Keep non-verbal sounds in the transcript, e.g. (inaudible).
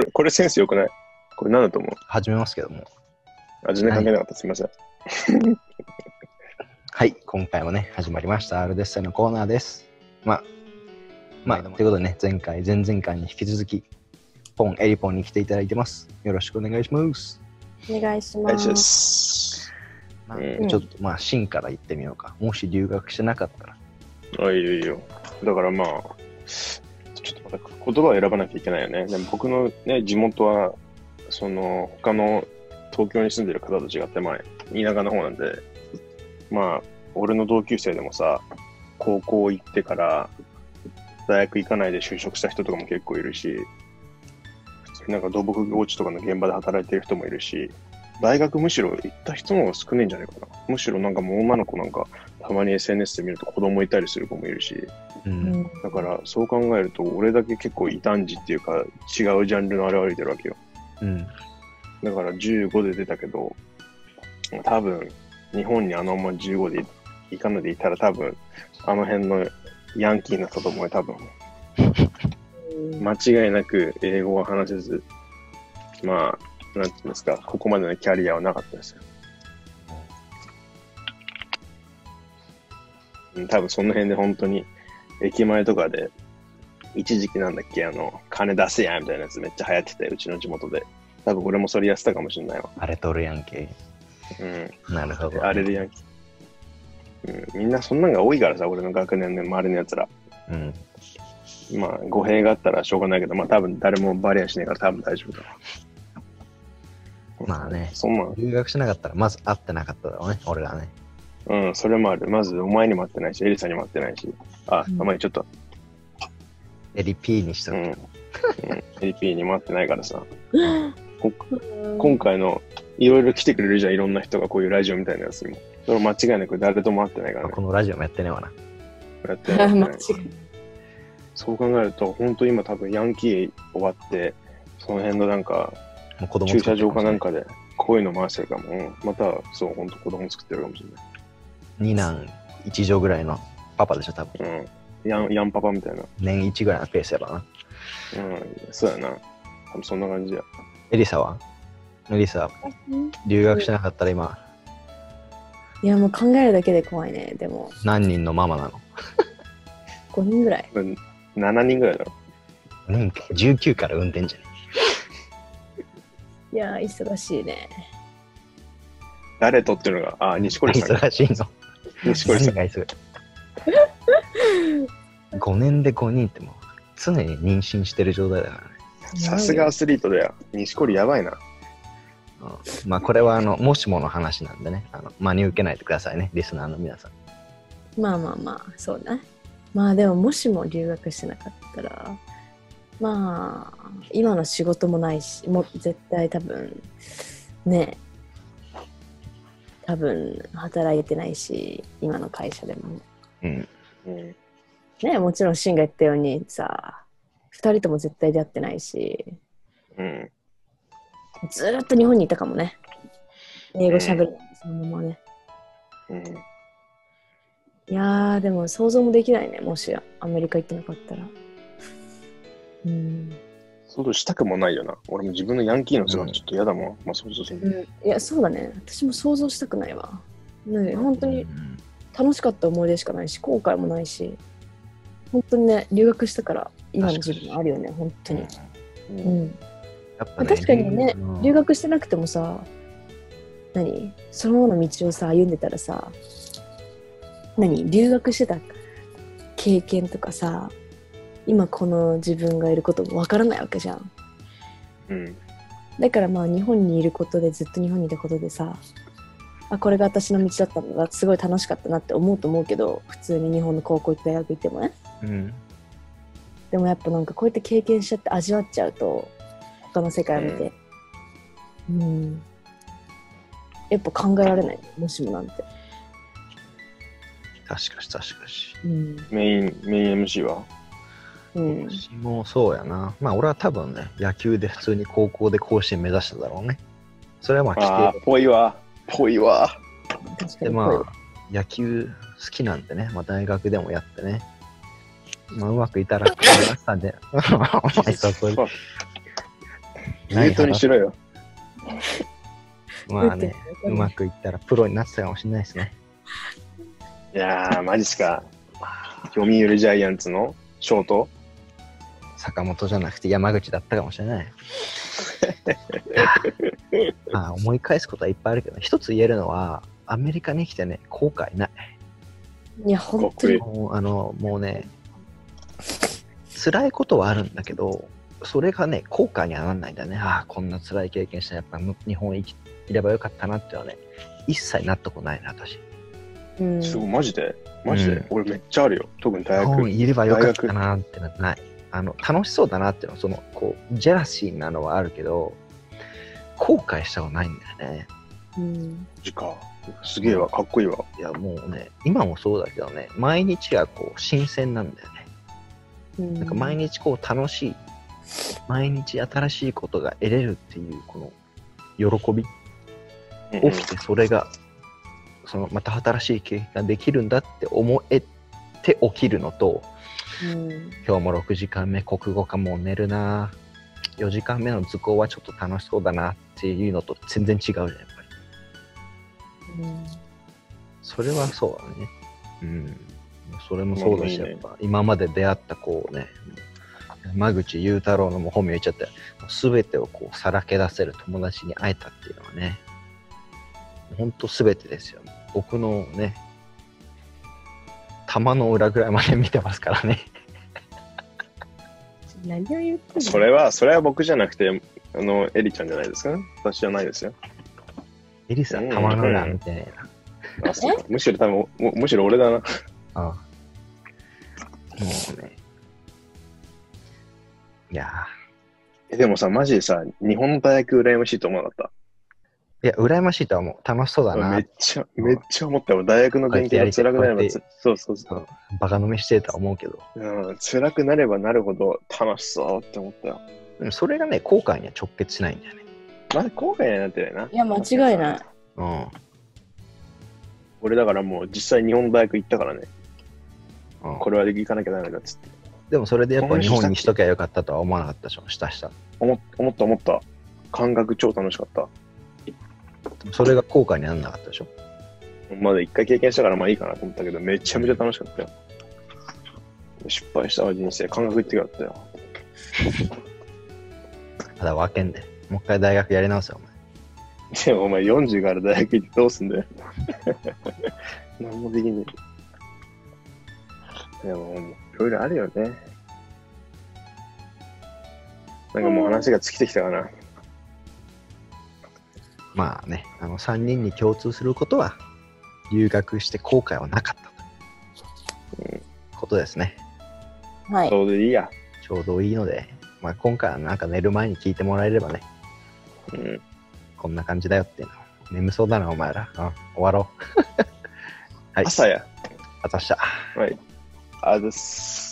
れこれセンスよくない？これ何だと思う？始めますけども。味に関係なかった、すみません。はい、今回もね、始まりました。アルデッセのコーナーです。まあ、まあ、ということでね、前回、前々回に引き続き、ポン、エリポンに来ていただいてます。よろしくお願いします。お願いしお願いします。ます。ちょっと、まあ、真から言ってみようか。もし留学してなかったら、あ、いいよいいよ。だからまあ、言葉を選ばなきゃいけないよね。でも僕のね、地元は、その、他の東京に住んでる方と違って、まあ、田舎の方なんで、まあ、俺の同級生でもさ、高校行ってから、大学行かないで就職した人とかも結構いるし、なんか土木工事とかの現場で働いてる人もいるし、大学むしろ行った人の方が少ないんじゃないかな。むしろなんかもう女の子なんか、たまに SNS で見ると子供いたりする子もいるし、うんうんだからそう考えると、俺だけ結構異端児っていうか、違うジャンルのあれを歩いてるわけよ。うん、だから15で出たけど、多分、日本にあのまま15で行かないでいたら多分、あの辺のヤンキーな人と思うよ、多分。間違いなく英語は話せず、まあ、なんていうんですか、ここまでのキャリアはなかったですよ。うん多分その辺で本当に、駅前とかで、一時期なんだっけ、あの、金出せやみたいなやつめっちゃ流行ってて、うちの地元で。多分俺もそれやってたかもしれないわ。あれとるやんけ。うん。なるほど。あれでヤンキー。うん、みんなそんなんが多いからさ、俺の学年の周りのやつら。うん。まあ、語弊があったらしょうがないけど、まあ多分誰もバレやしないから多分大丈夫だわ。まあねそんなん、留学しなかったら、まず会ってなかっただろうね、俺がね。うん、それもある。まず、お前にも会ってないし、エリさんにも会ってないし。あ、うんあまりちょっと、エリ P にしとうん。く。うん、LP にも会ってないからさ。(laughs) こ今回の、いろいろ来てくれるじゃん、いろんな人がこういうラジオみたいなやつにも。それ間違いなく誰とも会ってないからねこ。のラジオもやってねえわな。やってない (laughs) 間違いそう考えると、本当今多分ヤンキー終わって、その辺のなんか、もう子供駐車場かなんか。かで、こういうの回してるかも。うんまた、そう、本当子供作ってるかもしれない。二男一女ぐらいのパパでしょ、多分。うん。ヤン、ヤンパパみたいな。年一ぐらいのペースやろな。うん。そうやな。多分そんな感じや。エリサは？エリサ、留学しなかったら今、いや、もう考えるだけで怖いね。でも、何人のママなの？5人ぐらい。うん7人ぐらいだろ。年19から運転じゃねいや、忙しいね。誰とっていうのが、あ、西堀さん。忙しいの。西堀さん。何が忙しい (laughs) ?5 年で5人ってもう常に妊娠してる状態だからね。さすがアスリートだよ。西堀やばいな。うんまあこれはあの、もしもの話なんでね、あの真に受けないでくださいね、リスナーの皆さん。まあまあまあ、そうね。まあでも、もしも留学してなかったら、まあ、今の仕事もないし、もう絶対多分、ね、多分働いてないし、今の会社でも。うん。うん。ね、もちろんシンが言ったようにさ、二人とも絶対出会ってないし、うん。ずーっと日本にいたかもね。英語喋るそのままね。うん。いやー、でも想像もできないね、もしアメリカ行ってなかったら。うん。想像したくもないよな。俺も自分のヤンキーの姿ちょっと嫌だもん。まあ、想像するの。うん、いや、そうだね。私も想像したくないわ。ね、本当にうん楽しかった思い出しかないし、後悔もないし、本当にね、留学したから今の自分あるよね、本当に。ううんん。やっぱね確かにねうん留学してなくてもさ、何？そのままの道をさ、歩んでたらさ、何？留学してた経験とかさ、今この自分がいることもわからないわけじゃん。うん。だからまあ日本にいることでずっと日本にいたことでさあこれが私の道だったんだすごい楽しかったなって思うと思うけど普通に日本の高校行って大学行ってもねうん。でもやっぱなんかこうやって経験しちゃって味わっちゃうと他の世界を見てうんやっぱ考えられないもしもなんて、確かし確かし。うんメイン、メイン MC は？うん、私もそうやな。まあ俺は多分ね、野球で普通に高校で甲子園目指しただろうね。それはまあ規ああ定、ぽいわ。ぽいわ。でまあ野球好きなんでね、まあ大学でもやってね。まあうまくいたら、皆さんで、お (laughs) 前そこミュートにしろよ。まあね、うまくいったらプロになってたかもしれないですね。いやー、マジっすか。読売ジャイアンツのショート坂本じゃなくて山口だったかもしれない。(laughs) まあ思い返すことはいっぱいあるけど、一つ言えるのは、アメリカに来てね、後悔ない。いや、本当に。もうあのもうね、辛いことはあるんだけど、それがね、後悔にはならないんだね。ああ、こんな辛い経験したら、やっぱ日本にいればよかったなっていうのはね、一切なったことないな、私。うんすごい、マジで？マジで、うん俺めっちゃあるよ。特に大日本学。にいればよかったなってのはない。あの、楽しそうだなっていうのは、その、こう、ジェラシーなのはあるけど、後悔したことないんだよね。うん。マジか。すげえわ、かっこいいわ。いや、もうね、今もそうだけどね、毎日がこう、新鮮なんだよね。うんなんか毎日こう、楽しい、毎日新しいことが得れるっていう、この、喜びうん起きて、それが、その、また新しい経験ができるんだって思えて起きるのと、うん。今日も6時間目国語科もう寝るな。4時間目の図工はちょっと楽しそうだなっていうのと全然違うじゃんやっぱり。うんそれはそうだね。うん。それもそうだしやっぱ今まで出会ったこうね山口裕太郎のもう本名言っちゃったよ。全てをこうさらけ出せる友達に会えたっていうのはね本当全てですよ。僕のね玉の裏ぐらいまで見てますからね (laughs) 何を言ってそれは、それは僕じゃなくて、あの、エリちゃんじゃないですか？私じゃないですよ。エリさん玉の裏見てねえなあ、そうか。むしろ多分、むむしろ俺だな。ああもうね。いやえでもさ、マジでさ、日本の大学羨ましいと思わなかっーいや、羨ましいとは思う。楽しそうだた。なめっ。ちゃ、めっちゃ思ったよ。大学の勉強が辛くなればつ、そうそうそう。バカ飲みしてるとは思うけど。うん、辛くなればなるほど楽しそうって思ったよ。でもそれがね、後悔には直結しないんだよね。まだ後悔にはなってないな。いや、間違いない。うん。俺だからもう実際日本の大学行ったからね、うん、これは行かなきゃダメだっつって。でもそれでやっぱ日本にしときゃよかったとは思わなかったでしょ、したした。思った思った。感覚超楽しかった。それが後悔にならなかったでしょ？まだ一回経験したからまあいいかなと思ったけど、めちゃめちゃ楽しかったよ。失敗したわ、人生。感覚言ってよかったよ。ただ分けんで。もう一回大学やり直せよ、お前。でもお前40から大学行ってどうすんだよ。(laughs) 何もできねえ。でも、いろいろあるよね。なんかもう話が尽きてきたかな。まあね、あの3人に共通することは、留学して後悔はなかったということですね。はい。それでいいや。ちょうどいいので、まあ、今回はなんか寝る前に聞いてもらえればね、うん。こんな感じだよっていうの。眠そうだな、お前ら。うん、終わろう。(laughs) はい。朝や。あたした。はい。あです。